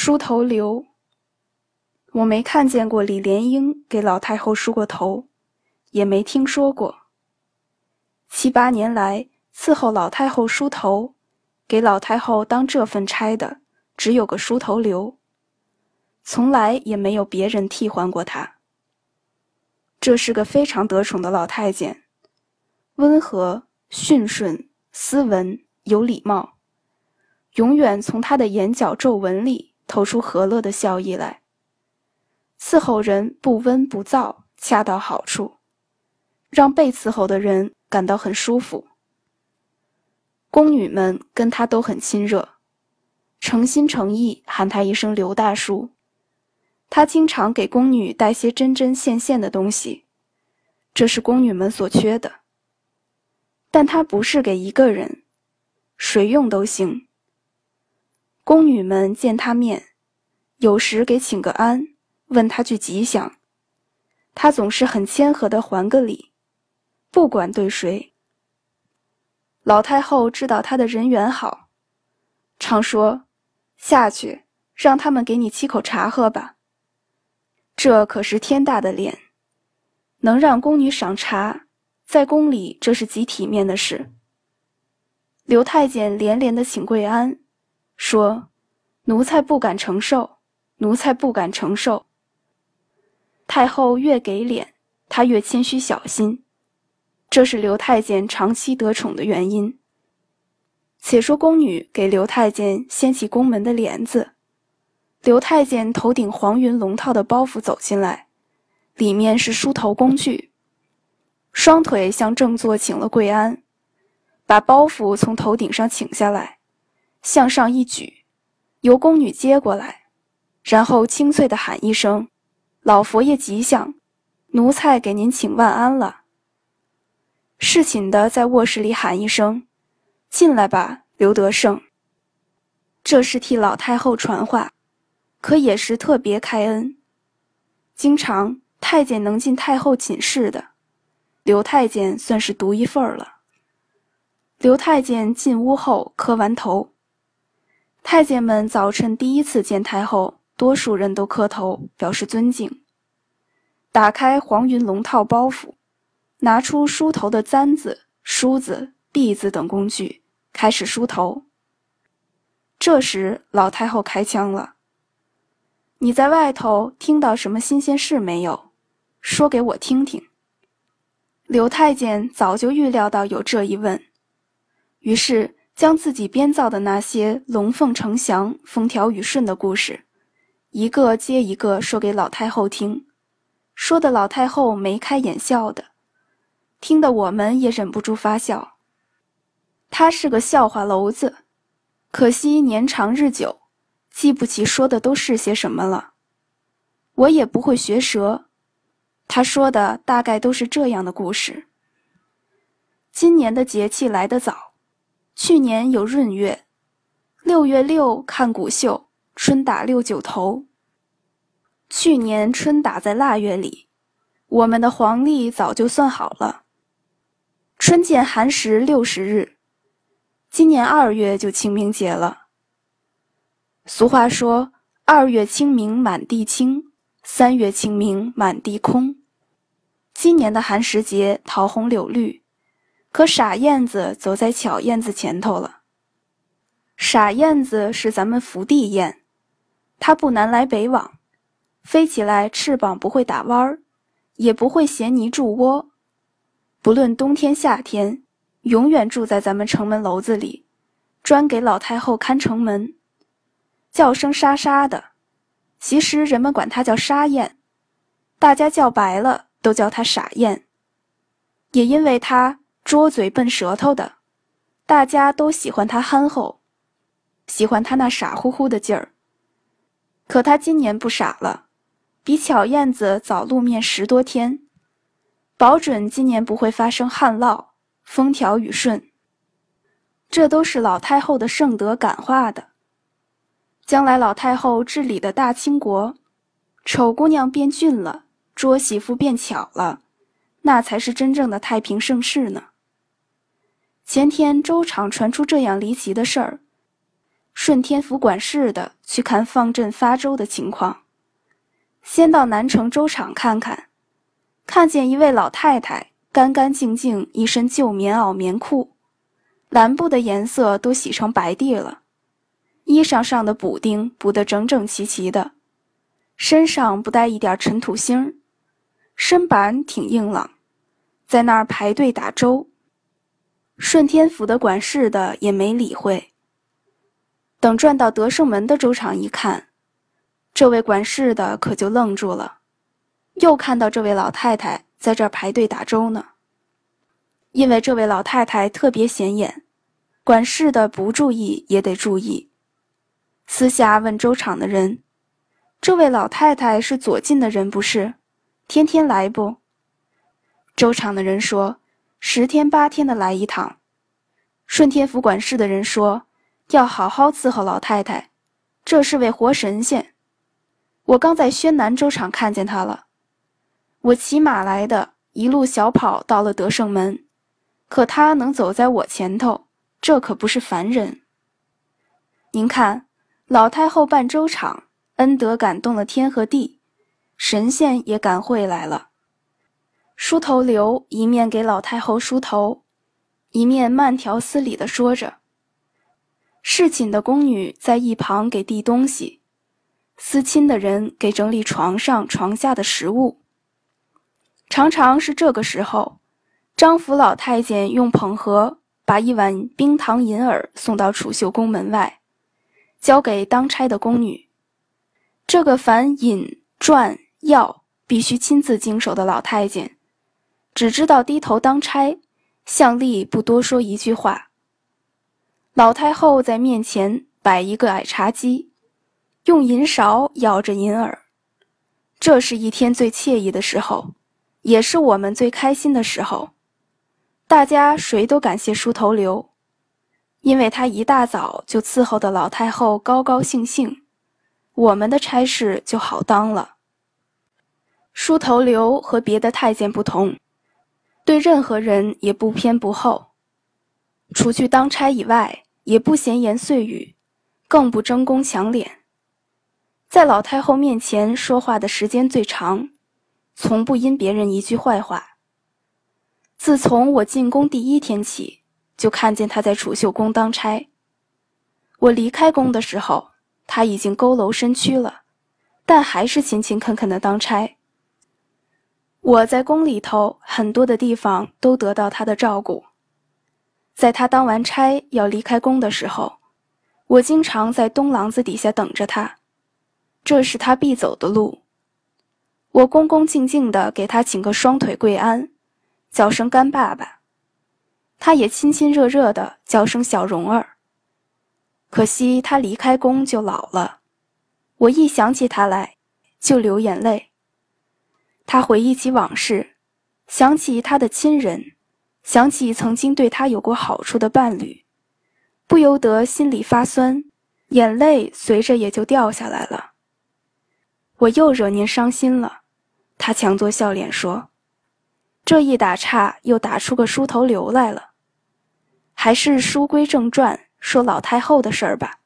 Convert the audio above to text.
梳头刘，我没看见过李莲英给老太后梳过头，也没听说过。七八年来伺候老太后梳头，给老太后当这份差的，只有个梳头刘，从来也没有别人替换过她。这是个非常得宠的老太监，温和、驯顺、斯文、有礼貌，永远从她的眼角皱纹里。透出和乐的笑意来，伺候人不温不燥，恰到好处，让被伺候的人感到很舒服。宫女们跟他都很亲热，诚心诚意喊他一声刘大叔。他经常给宫女带些针针线线的东西，这是宫女们所缺的。但他不是给一个人，谁用都行。宫女们见他面，有时给请个安，问他句吉祥，他总是很谦和的还个礼，不管对谁。老太后知道他的人缘好，常说：“下去，让他们给你沏口茶喝吧。”这可是天大的脸，能让宫女赏茶，在宫里这是极体面的事。刘太监连连的请跪安。说：“奴才不敢承受，奴才不敢承受。”太后越给脸，他越谦虚小心，这是刘太监长期得宠的原因。且说宫女给刘太监掀起宫门的帘子，刘太监头顶黄云龙套的包袱走进来，里面是梳头工具，双腿向正座请了跪安，把包袱从头顶上请下来。向上一举，由宫女接过来，然后清脆地喊一声：“老佛爷吉祥，奴才给您请万安了。”侍寝的在卧室里喊一声：“进来吧，刘德胜。”这是替老太后传话，可也是特别开恩。经常太监能进太后寝室的，刘太监算是独一份儿了。刘太监进屋后磕完头。太监们早晨第一次见太后，多数人都磕头表示尊敬。打开黄云龙套包袱，拿出梳头的簪子、梳子、篦子等工具，开始梳头。这时，老太后开腔了：“你在外头听到什么新鲜事没有？说给我听听。”刘太监早就预料到有这一问，于是。将自己编造的那些龙凤呈祥、风调雨顺的故事，一个接一个说给老太后听，说的老太后眉开眼笑的，听得我们也忍不住发笑。他是个笑话篓子，可惜年长日久，记不起说的都是些什么了。我也不会学舌，他说的大概都是这样的故事。今年的节气来得早。去年有闰月，六月六看谷秀，春打六九头。去年春打在腊月里，我们的黄历早就算好了。春见寒食六十日，今年二月就清明节了。俗话说：“二月清明满地青，三月清明满地空。”今年的寒食节，桃红柳绿。可傻燕子走在巧燕子前头了。傻燕子是咱们福地燕，它不南来北往，飞起来翅膀不会打弯儿，也不会衔泥筑窝，不论冬天夏天，永远住在咱们城门楼子里，专给老太后看城门，叫声沙沙的。其实人们管它叫沙燕，大家叫白了都叫它傻燕，也因为它。拙嘴笨舌头的，大家都喜欢他憨厚，喜欢他那傻乎乎的劲儿。可他今年不傻了，比巧燕子早露面十多天，保准今年不会发生旱涝，风调雨顺。这都是老太后的圣德感化的。将来老太后治理的大清国，丑姑娘变俊了，拙媳妇变巧了，那才是真正的太平盛世呢。前天粥厂传出这样离奇的事儿，顺天府管事的去看放赈发粥的情况。先到南城粥厂看看，看见一位老太太，干干净净一身旧棉袄棉裤，蓝布的颜色都洗成白地了，衣裳上的补丁补得整整齐齐的，身上不带一点尘土星身板挺硬朗，在那儿排队打粥。顺天府的管事的也没理会。等转到德胜门的粥厂一看，这位管事的可就愣住了，又看到这位老太太在这儿排队打粥呢。因为这位老太太特别显眼，管事的不注意也得注意。私下问粥厂的人：“这位老太太是左近的人不是？天天来不？”粥厂的人说。十天八天的来一趟，顺天府管事的人说要好好伺候老太太，这是位活神仙。我刚在宣南粥厂看见他了，我骑马来的，一路小跑到了德胜门，可他能走在我前头，这可不是凡人。您看，老太后办粥厂，恩德感动了天和地，神仙也赶会来了。梳头刘一面给老太后梳头，一面慢条斯理地说着。侍寝的宫女在一旁给递东西，思亲的人给整理床上床下的食物。常常是这个时候，张府老太监用捧盒把一碗冰糖银耳送到储秀宫门外，交给当差的宫女。这个凡饮馔药必须亲自经手的老太监。只知道低头当差，向丽不多说一句话。老太后在面前摆一个矮茶几，用银勺舀着银耳。这是一天最惬意的时候，也是我们最开心的时候。大家谁都感谢梳头刘，因为他一大早就伺候的老太后高高兴兴，我们的差事就好当了。梳头刘和别的太监不同。对任何人也不偏不厚，除去当差以外，也不闲言碎语，更不争功抢脸。在老太后面前说话的时间最长，从不因别人一句坏话。自从我进宫第一天起，就看见他在储秀宫当差。我离开宫的时候，他已经佝偻身躯了，但还是勤勤恳恳的当差。我在宫里头很多的地方都得到他的照顾。在他当完差要离开宫的时候，我经常在东廊子底下等着他，这是他必走的路。我恭恭敬敬地给他请个双腿跪安，叫声干爸爸，他也亲亲热热地叫声小蓉儿。可惜他离开宫就老了，我一想起他来，就流眼泪。他回忆起往事，想起他的亲人，想起曾经对他有过好处的伴侣，不由得心里发酸，眼泪随着也就掉下来了。我又惹您伤心了，他强作笑脸说：“这一打岔又打出个梳头流来了，还是书归正传，说老太后的事儿吧。”